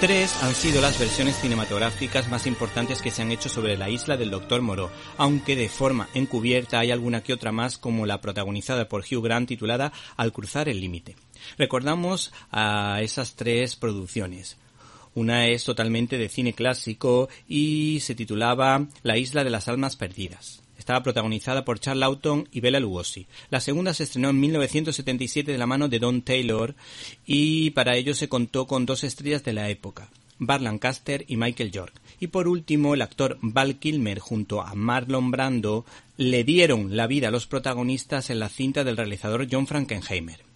Tres han sido las versiones cinematográficas más importantes que se han hecho sobre la isla del Dr. Moreau, aunque de forma encubierta hay alguna que otra más como la protagonizada por Hugh Grant titulada Al cruzar el límite. Recordamos a esas tres producciones. Una es totalmente de cine clásico y se titulaba La isla de las almas perdidas. Estaba protagonizada por Charles Lawton y Bela Lugosi. La segunda se estrenó en 1977 de la mano de Don Taylor y para ello se contó con dos estrellas de la época, Bart Lancaster y Michael York. Y por último, el actor Val Kilmer junto a Marlon Brando le dieron la vida a los protagonistas en la cinta del realizador John Frankenheimer.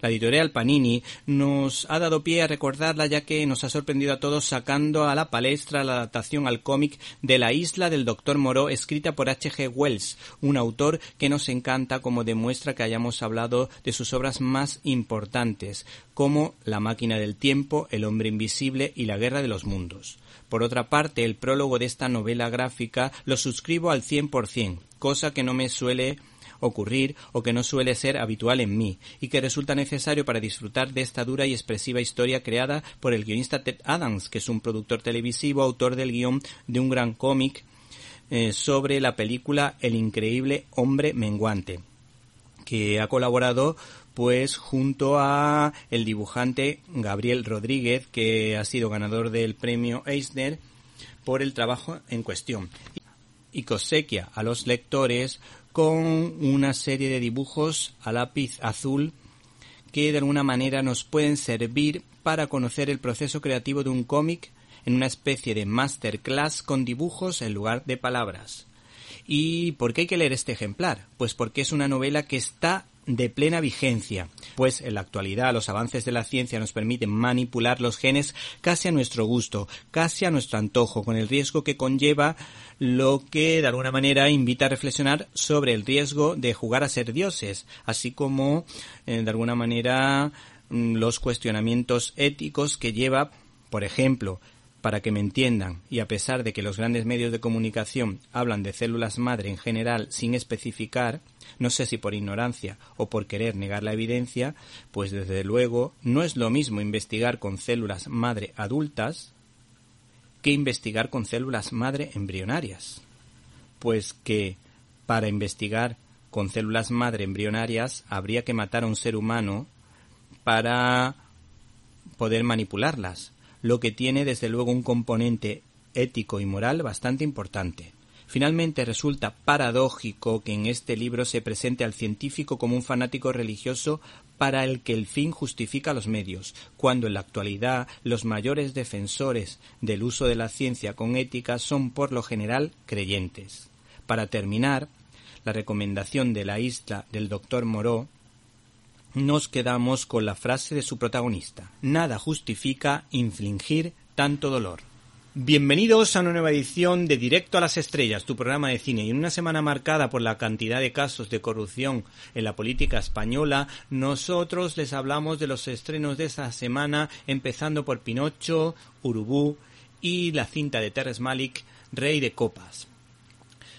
La editorial Panini nos ha dado pie a recordarla ya que nos ha sorprendido a todos sacando a la palestra la adaptación al cómic de La isla del Doctor Moreau escrita por H.G. Wells, un autor que nos encanta como demuestra que hayamos hablado de sus obras más importantes, como La máquina del tiempo, El hombre invisible y La guerra de los mundos. Por otra parte, el prólogo de esta novela gráfica lo suscribo al 100%, cosa que no me suele ocurrir o que no suele ser habitual en mí y que resulta necesario para disfrutar de esta dura y expresiva historia creada por el guionista Ted Adams, que es un productor televisivo, autor del guion de un gran cómic eh, sobre la película El increíble hombre menguante, que ha colaborado pues junto a el dibujante Gabriel Rodríguez, que ha sido ganador del premio Eisner por el trabajo en cuestión. Y cosequia a los lectores con una serie de dibujos a lápiz azul que de alguna manera nos pueden servir para conocer el proceso creativo de un cómic en una especie de masterclass con dibujos en lugar de palabras. ¿Y por qué hay que leer este ejemplar? Pues porque es una novela que está de plena vigencia, pues en la actualidad los avances de la ciencia nos permiten manipular los genes casi a nuestro gusto, casi a nuestro antojo, con el riesgo que conlleva lo que de alguna manera invita a reflexionar sobre el riesgo de jugar a ser dioses, así como eh, de alguna manera mm, los cuestionamientos éticos que lleva, por ejemplo, para que me entiendan, y a pesar de que los grandes medios de comunicación hablan de células madre en general sin especificar, no sé si por ignorancia o por querer negar la evidencia, pues desde luego no es lo mismo investigar con células madre adultas que investigar con células madre embrionarias. Pues que para investigar con células madre embrionarias habría que matar a un ser humano para poder manipularlas, lo que tiene desde luego un componente ético y moral bastante importante. Finalmente resulta paradójico que en este libro se presente al científico como un fanático religioso para el que el fin justifica los medios, cuando en la actualidad los mayores defensores del uso de la ciencia con ética son por lo general creyentes. Para terminar, la recomendación de la isla del doctor Moreau nos quedamos con la frase de su protagonista. Nada justifica infligir tanto dolor. Bienvenidos a una nueva edición de Directo a las Estrellas, tu programa de cine. Y en una semana marcada por la cantidad de casos de corrupción en la política española, nosotros les hablamos de los estrenos de esta semana, empezando por Pinocho, Urubú y la cinta de Terrence Malik, Rey de Copas.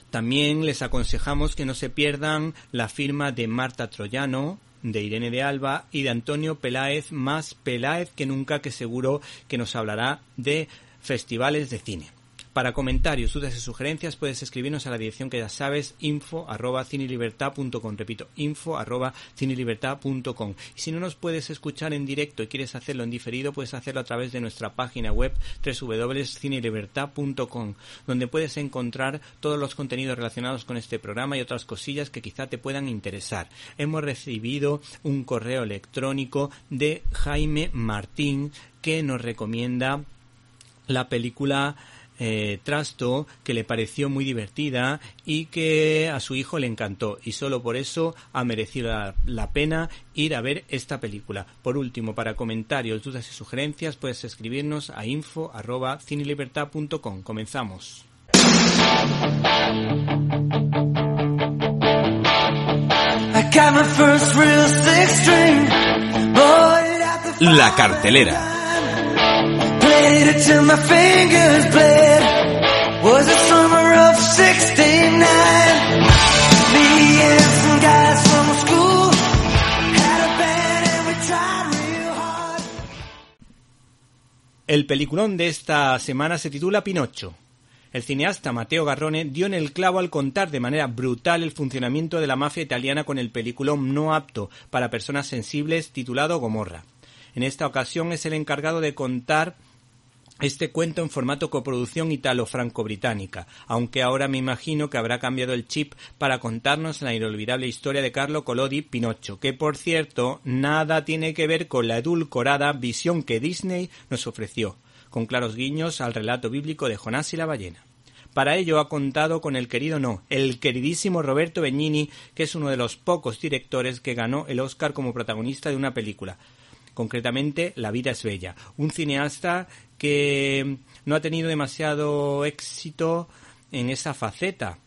También les aconsejamos que no se pierdan la firma de Marta Troyano, de Irene de Alba y de Antonio Peláez, más Peláez que nunca, que seguro que nos hablará de festivales de cine. Para comentarios, dudas y sugerencias puedes escribirnos a la dirección que ya sabes, info arroba cinelibertad.com. Repito, info arroba cinelibertad.com. Y si no nos puedes escuchar en directo y quieres hacerlo en diferido, puedes hacerlo a través de nuestra página web www.cinelibertad.com, donde puedes encontrar todos los contenidos relacionados con este programa y otras cosillas que quizá te puedan interesar. Hemos recibido un correo electrónico de Jaime Martín que nos recomienda la película eh, Trasto, que le pareció muy divertida y que a su hijo le encantó. Y solo por eso ha merecido la, la pena ir a ver esta película. Por último, para comentarios, dudas y sugerencias, puedes escribirnos a info.cinelibertad.com. Comenzamos. La cartelera. El peliculón de esta semana se titula Pinocho. El cineasta Matteo Garrone dio en el clavo al contar de manera brutal el funcionamiento de la mafia italiana con el peliculón no apto para personas sensibles titulado Gomorra. En esta ocasión es el encargado de contar este cuento en formato coproducción italo-franco-británica, aunque ahora me imagino que habrá cambiado el chip para contarnos la inolvidable historia de Carlo Collodi Pinocho, que por cierto nada tiene que ver con la edulcorada visión que Disney nos ofreció con claros guiños al relato bíblico de Jonás y la ballena. Para ello ha contado con el querido no, el queridísimo Roberto Benigni, que es uno de los pocos directores que ganó el Oscar como protagonista de una película. Concretamente, La vida es bella, un cineasta que no ha tenido demasiado éxito en esa faceta,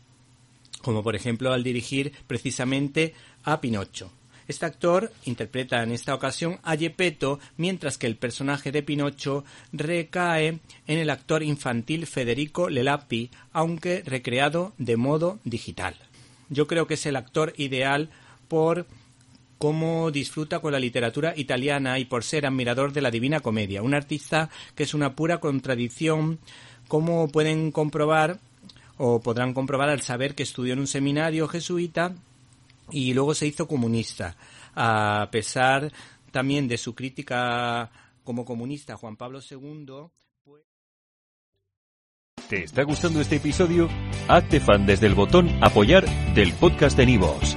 como por ejemplo al dirigir precisamente a Pinocho. Este actor interpreta en esta ocasión a Gepetto, mientras que el personaje de Pinocho recae en el actor infantil Federico Lelapi, aunque recreado de modo digital. Yo creo que es el actor ideal por cómo disfruta con la literatura italiana y por ser admirador de la Divina Comedia, un artista que es una pura contradicción, como pueden comprobar o podrán comprobar al saber que estudió en un seminario jesuita y luego se hizo comunista. A pesar también de su crítica como comunista Juan Pablo II. ¿Te está gustando este episodio? Hazte fan desde el botón apoyar del podcast de Nivos.